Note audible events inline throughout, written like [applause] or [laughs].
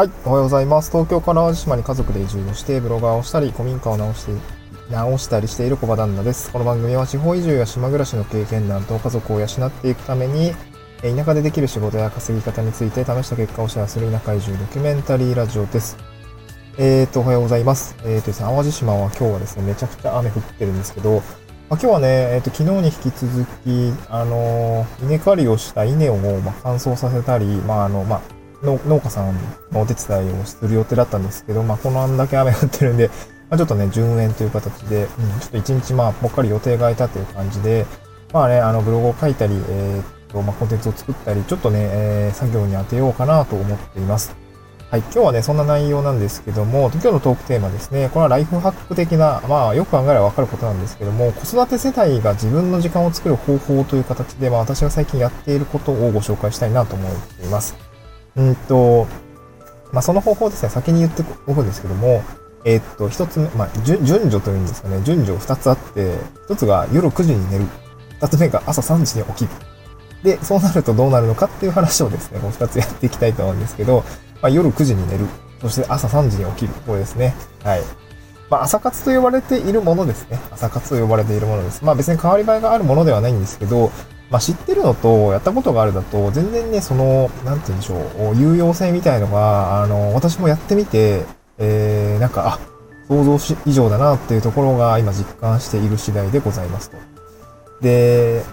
はい、おはようございます。東京から淡路島に家族で移住をして、ブロガーをしたり、古民家を直して、直したりしている小場旦那です。この番組は地方移住や島暮らしの経験談と家族を養っていくために、田舎でできる仕事や稼ぎ方について試した結果をシェアする田舎移住ドキュメンタリーラジオです。えーと、おはようございます。えーとですね、淡路島は今日はですね、めちゃくちゃ雨降ってるんですけど、まあ、今日はね、えーと、昨日に引き続き、あの、稲刈りをした稲を、ま、乾燥させたり、まあ、あの、まあ、農家さんのお手伝いをする予定だったんですけど、まあ、このあんだけ雨降ってるんで、まあ、ちょっとね、順延という形で、うん、ちょっと一日まあ、ぽっかり予定が空いたという感じで、まあね、あの、ブログを書いたり、えー、っと、まあ、コンテンツを作ったり、ちょっとね、えー、作業に当てようかなと思っています。はい、今日はね、そんな内容なんですけども、今日のトークテーマですね、これはライフハック的な、まあ、よく考えればわかることなんですけども、子育て世帯が自分の時間を作る方法という形で、まあ、私が最近やっていることをご紹介したいなと思っています。うんと、まあ、その方法ですね、先に言っておくんですけども、えー、っと、一つ目、まあ、順序というんですかね、順序二つあって、一つが夜9時に寝る。二つ目が朝3時に起きる。で、そうなるとどうなるのかっていう話をですね、この二つやっていきたいと思うんですけど、まあ、夜9時に寝る。そして朝3時に起きる。これですね。はい。まあ、朝活と呼ばれているものですね。朝活と呼ばれているものです。まあ別に変わり映えがあるものではないんですけど、まあ、知ってるのと、やったことがあるだと、全然ね、その、なんて言うんでしょう、有用性みたいのが、あの、私もやってみて、えー、なんか、あ、想像し以上だなっていうところが今実感している次第でございますと。で、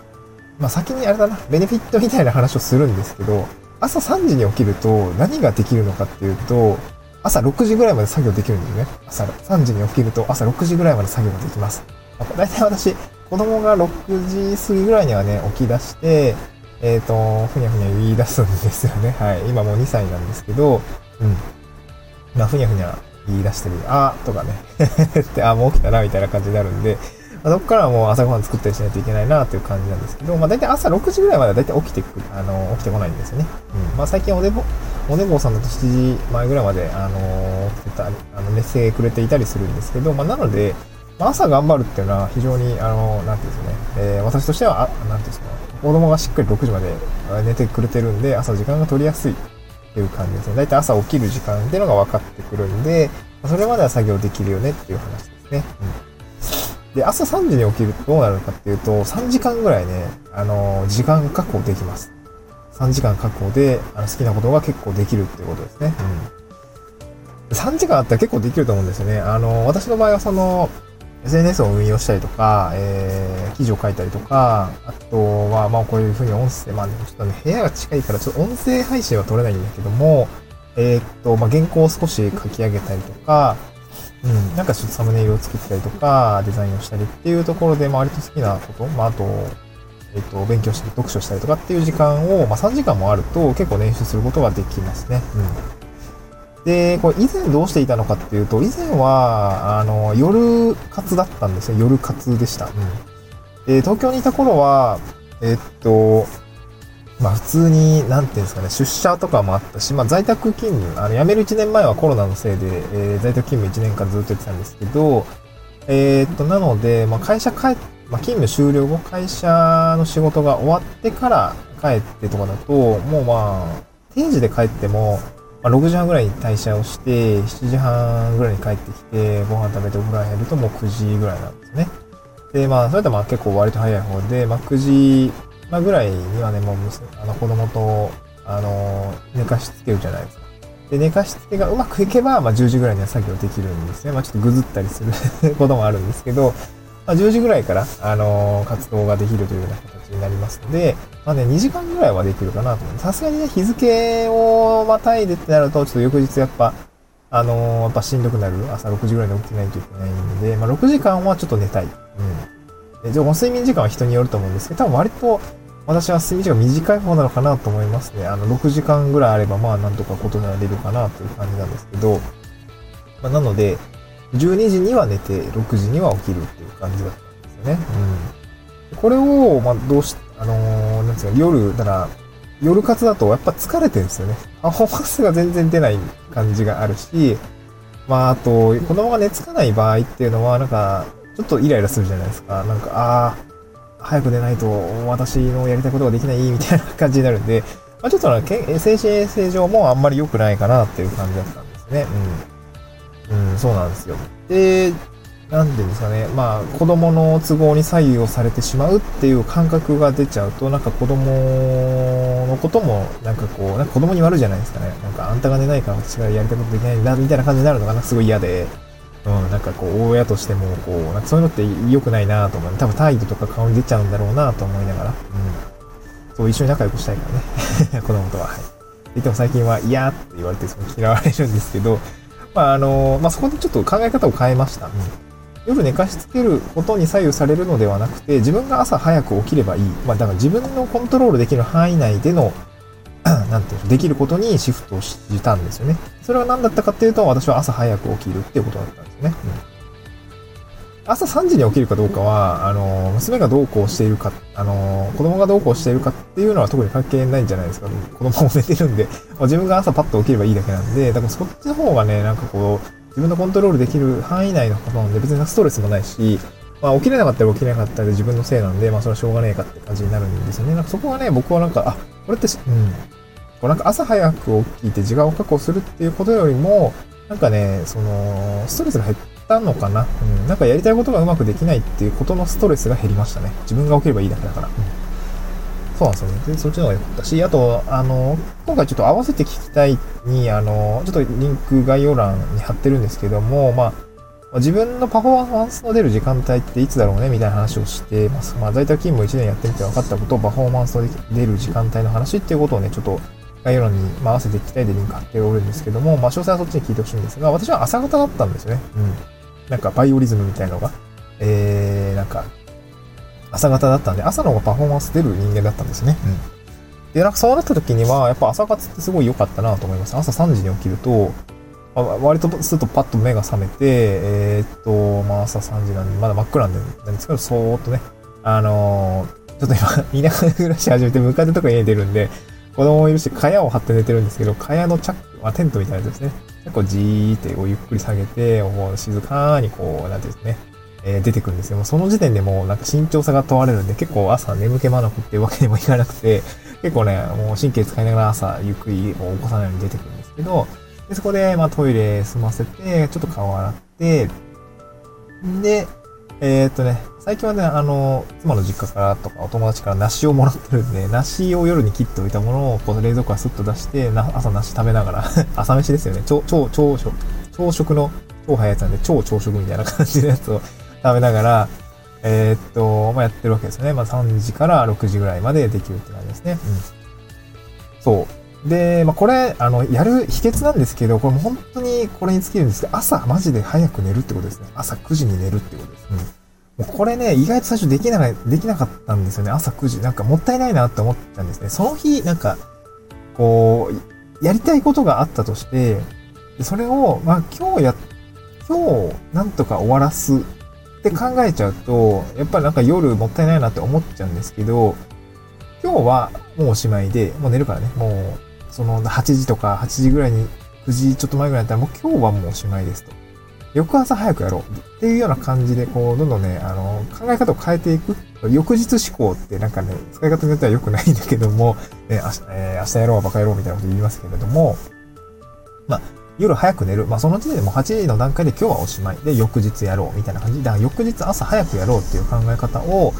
まあ、先にあれだな、ベネフィットみたいな話をするんですけど、朝3時に起きると何ができるのかっていうと、朝6時ぐらいまで作業できるんですね。朝3時に起きると朝6時ぐらいまで作業ができます。大体私、子供が6時過ぎぐらいにはね、起き出して、えっ、ー、と、ふにゃふにゃ言い出すんですよね。[laughs] はい。今もう2歳なんですけど、うん。まあ、ふにゃふにゃ言い出してる。あーとかね。[laughs] って、あ、もう起きたな、みたいな感じになるんで、まあ、そこからはもう朝ごはん作ったりしないといけないな、という感じなんですけど、まあ、大体朝6時ぐらいまでは大体起きてく、あの、起きてこないんですよね。うん。まあ、最近おねぼ、おねぼうさんだと7時前ぐらいまで、あの、起きてた、あの、寝てくれていたりするんですけど、まあ、なので、朝頑張るっていうのは非常に、あの、なんていうんですかね、えー、私としては、あなんていうんですか、子供がしっかり6時まで寝てくれてるんで、朝時間が取りやすいっていう感じですね。だいたい朝起きる時間っていうのが分かってくるんで、それまでは作業できるよねっていう話ですね。うん。で、朝3時に起きるとどうなるかっていうと、3時間ぐらいね、あの、時間確保できます。3時間確保で、あの好きなことが結構できるっていうことですね。うん。3時間あったら結構できると思うんですよね。あの、私の場合はその、SNS を運用したりとか、えー、記事を書いたりとか、あとは、まあこういうふうに音声、まあ、ちょっとね、部屋が近いからちょっと音声配信は取れないんだけども、えー、っと、まあ原稿を少し書き上げたりとか、うん、なんかちょっとサムネイルを作ったりとか、デザインをしたりっていうところで、まあ割と好きなこと、まああと、えっと、勉強したり、読書したりとかっていう時間を、まあ3時間もあると結構練習することができますね。うん。で、これ以前どうしていたのかっていうと、以前は、あの、夜活だったんですよ。夜活でした。うん。で、東京にいた頃は、えっと、まあ普通に、なんていうんですかね、出社とかもあったし、まあ在宅勤務、あの、辞める1年前はコロナのせいで、えー、在宅勤務1年間ずっとやってたんですけど、えー、っと、なので、まあ会社帰っ、まあ勤務終了後、会社の仕事が終わってから帰ってとかだと、もうまあ、定時で帰っても、まあ、6時半ぐらいに退社をして、7時半ぐらいに帰ってきて、ご飯食べてお風呂入るともう9時ぐらいなんですね。で、まあ、それとまあ結構割と早い方で、まあ、9時、ま、ぐらいにはね、もう娘、あの、子供と、あの、寝かしつけるじゃないですか。で、寝かしつけがうまくいけば、まあ、10時ぐらいには作業できるんですね。まあ、ちょっとぐずったりする [laughs] こともあるんですけど、まあ、10時ぐらいから、あの活動ができるというような形になりますので、まあね、2時間ぐらいはできるかなと思う。さすがにね、日付をまたいでってなると、ちょっと翌日やっぱ、あのやっぱしんどくなる。朝6時ぐらいに起きてないといけないんで、まあ、6時間はちょっと寝たい。うん。で、じゃあ、睡眠時間は人によると思うんですけど、多分割と、私は睡眠時間短い方なのかなと思いますね。あの、6時間ぐらいあれば、まあ、なんとか異なれるかなという感じなんですけど、まあ、なので、12時には寝て、6時には起きるっていう感じだったんですよね。うん。これを、まあ、どうし、あのー、なんですか、夜、だから、夜活だとやっぱ疲れてるんですよね。パフォーマンスが全然出ない感じがあるし、まあ、あと、子供が寝つかない場合っていうのは、なんか、ちょっとイライラするじゃないですか。なんか、ああ、早く寝ないと私のやりたいことができないみたいな感じになるんで、まあ、ちょっと、精神衛生上もあんまり良くないかなっていう感じだったんですね。うん。うん、そうなんですよ。で、なんでですかね、まあ、子供の都合に左右をされてしまうっていう感覚が出ちゃうと、なんか子供のことも、なんかこう、なんか子供に悪いじゃないですかね。なんか、あんたが寝ないから私がやりたいことできないんだ、みたいな感じになるのが、なんかすごい嫌で、うん、なんかこう、親としても、こう、なんかそういうのって良くないなと思う。多分態度とか顔に出ちゃうんだろうなと思いながら、うん。そう、一緒に仲良くしたいからね。[laughs] 子供とは。はい。言っても最近は嫌って言われて、その嫌われるんですけど、まあ、あの、まあ、そこでちょっと考え方を変えました。うん夜寝かしつけることに左右されるのではなくて、自分が朝早く起きればいい。まあ、だから自分のコントロールできる範囲内での、[clears throat] なんていうの、できることにシフトをしたんですよね。それは何だったかっていうと、私は朝早く起きるっていうことだったんですね。うん、朝3時に起きるかどうかは、あの、娘がどうこうしているか、あの、子供がどうこうしているかっていうのは特に関係ないんじゃないですか。子供も寝てるんで、自分が朝パッと起きればいいだけなんで、だからそっちの方がね、なんかこう、自分のコントロールできる範囲内のことなんで、別にストレスもないし、まあ、起きれなかったら起きれなかったら自分のせいなんで、まあ、それはしょうがねえかって感じになるんですよね。なんかそこはね、僕はなんか、あ、これって、うん。こうなんか朝早く起きて時間を確保するっていうことよりも、なんかね、その、ストレスが減ってたのかな？うん。なんかやりたいことがうまくできないっていうことのストレスが減りましたね。自分が起きればいいだけだから。うんそうなんですよね。で、そっちの方が良かったし、あと、あの、今回ちょっと合わせて聞きたいに、あの、ちょっとリンク概要欄に貼ってるんですけども、まあ、自分のパフォーマンスの出る時間帯っていつだろうね？みたいな話をしてます。まあ、在宅勤務1年やってみて分かったこと、パフォーマンスの出る時間帯の話っていうことをね、ちょっと概要欄に、まあ、合わせていきたいでリンク貼っておるんですけども、まあ、詳細はそっちに聞いてほしいんですが、私は朝方だったんですよね。うん。なんか、バイオリズムみたいなのが。えー、なんか、朝方だったんで、朝の方がパフォーマンス出る人間だったんですね。うん。で、なんかそうなった時には、やっぱ朝活ってすごい良かったなと思います。朝3時に起きると、割とするとパッと目が覚めて、えー、っと、まあ朝3時なんで、まだ真っ暗なんですけど、そーっとね、あのー、ちょっと今、[laughs] 田舎暮らし始めて向かってとこ家に出るんで、子供もいるし、蚊帳を張って寝てるんですけど、蚊帳のチャッ、まあ、テントみたいなやつですね。結構じーってこうゆっくり下げて、こう静かにこう、なんていうんですね、えー、出てくるんですよ。もうその時点でもうなんか慎重さが問われるんで、結構朝眠気まなくっていうわけにもいかなくて、結構ね、もう神経使いながら朝ゆっくり起こさないように出てくるんですけど、でそこで、まあトイレ済ませて、ちょっと顔洗って、で、えー、っとね、最近はね、あの、妻の実家からとかお友達から梨をもらってるんで、[laughs] 梨を夜に切っておいたものをこう冷蔵庫からスッと出して、な朝梨食べながら [laughs] 朝飯ですよね。超、超、超食、朝食の超早いやつなんで、超朝食みたいな感じのやつを食べながら、えー、っと、まあ、やってるわけですね。まあ、3時から6時ぐらいまでできるって感じですね。うん。そう。で、まあ、これ、あの、やる秘訣なんですけど、これも本当にこれに尽きるんですけど、朝マジで早く寝るってことですね。朝9時に寝るってことです。うん。これね、意外と最初できなできなかったんですよね。朝9時。なんかもったいないなって思ったんですね。その日、なんか、こう、やりたいことがあったとして、それを、まあ今日や、今日なんとか終わらすって考えちゃうと、やっぱりなんか夜もったいないなって思っちゃうんですけど、今日はもうおしまいで、もう寝るからね、もう、その8時とか8時ぐらいに、9時ちょっと前ぐらいだったらもう今日はもうおしまいですと。翌朝早くやろうっていうような感じで、こう、どんどんね、あの、考え方を変えていく。翌日思考ってなんかね、使い方によっては良くないんだけども、[laughs] ね、明日、えー、明日やろう、バカやろうみたいなこと言いますけれども、まあ、夜早く寝る。まあ、その時点でも8時の段階で今日はおしまい。で、翌日やろう。みたいな感じ。だから翌日朝早くやろうっていう考え方を、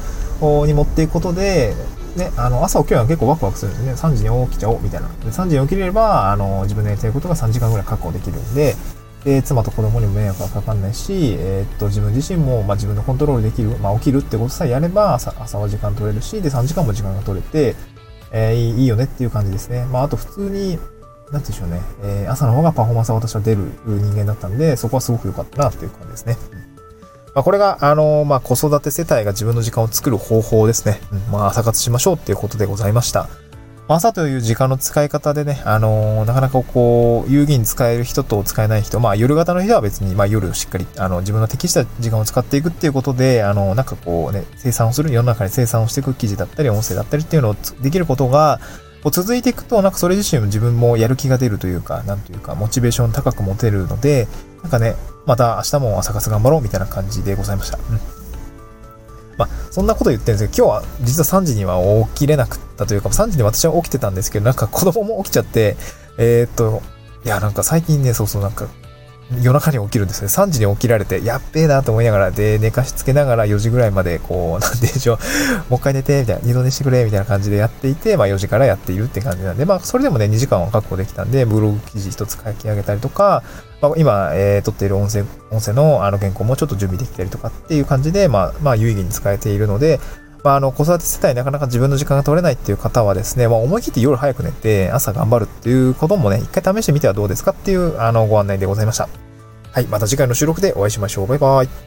に持っていくことで、ね、あの、朝起きるのは結構ワクワクするんですね。3時に起きちゃおう、みたいな。で、3時に起きれれば、あの、自分のやりたいことが3時間ぐらい確保できるんで、で、妻と子供にも迷惑がかかんないし、えー、っと、自分自身も、まあ、自分のコントロールできる、まあ、起きるってことさえやれば、朝、朝は時間取れるし、で、3時間も時間が取れて、えー、いいよねっていう感じですね。まあ、あと普通に、なんでしょうね、えー、朝の方がパフォーマンスは私は出る人間だったんで、そこはすごく良かったなっていう感じですね。まあ、これが、あのー、まあ、子育て世帯が自分の時間を作る方法ですね。うん、まあ、朝活しましょうっていうことでございました。朝という時間の使い方でね、あのー、なかなかこう、有意義に使える人と使えない人、まあ夜型の人は別に、まあ夜しっかり、あの、自分の適した時間を使っていくっていうことで、あの、なんかこうね、生産をする、世の中に生産をしていく記事だったり、音声だったりっていうのをできることが、こう続いていくと、なんかそれ自身も自分もやる気が出るというか、なんというか、モチベーション高く持てるので、なんかね、また明日も朝活頑張ろうみたいな感じでございました。うん。まあ、そんなこと言ってるんですけど、今日は実は3時には起きれなくったというか、3時に私は起きてたんですけど、なんか子供も起きちゃって、えー、っと、いや、なんか最近ね、そうそう、なんか夜中に起きるんですね。3時に起きられて、やっべえなと思いながら、で、寝かしつけながら4時ぐらいまで、こう、[laughs] なんでしょう、もう一回寝て、みたいな、二度寝してくれ、みたいな感じでやっていて、まあ4時からやっているって感じなんで、まあそれでもね、2時間は確保できたんで、ブログ記事一つ書き上げたりとか、まあ、今、えー、撮っている音声、音声のあの原稿もちょっと準備できたりとかっていう感じで、まあ、まあ有意義に使えているので、まあ、あの、子育て世帯なかなか自分の時間が取れないっていう方はですね、まあ、思い切って夜早く寝て、朝頑張るっていうこともね、一回試してみてはどうですかっていう、あの、ご案内でございました。はい、また次回の収録でお会いしましょう。バイバイ。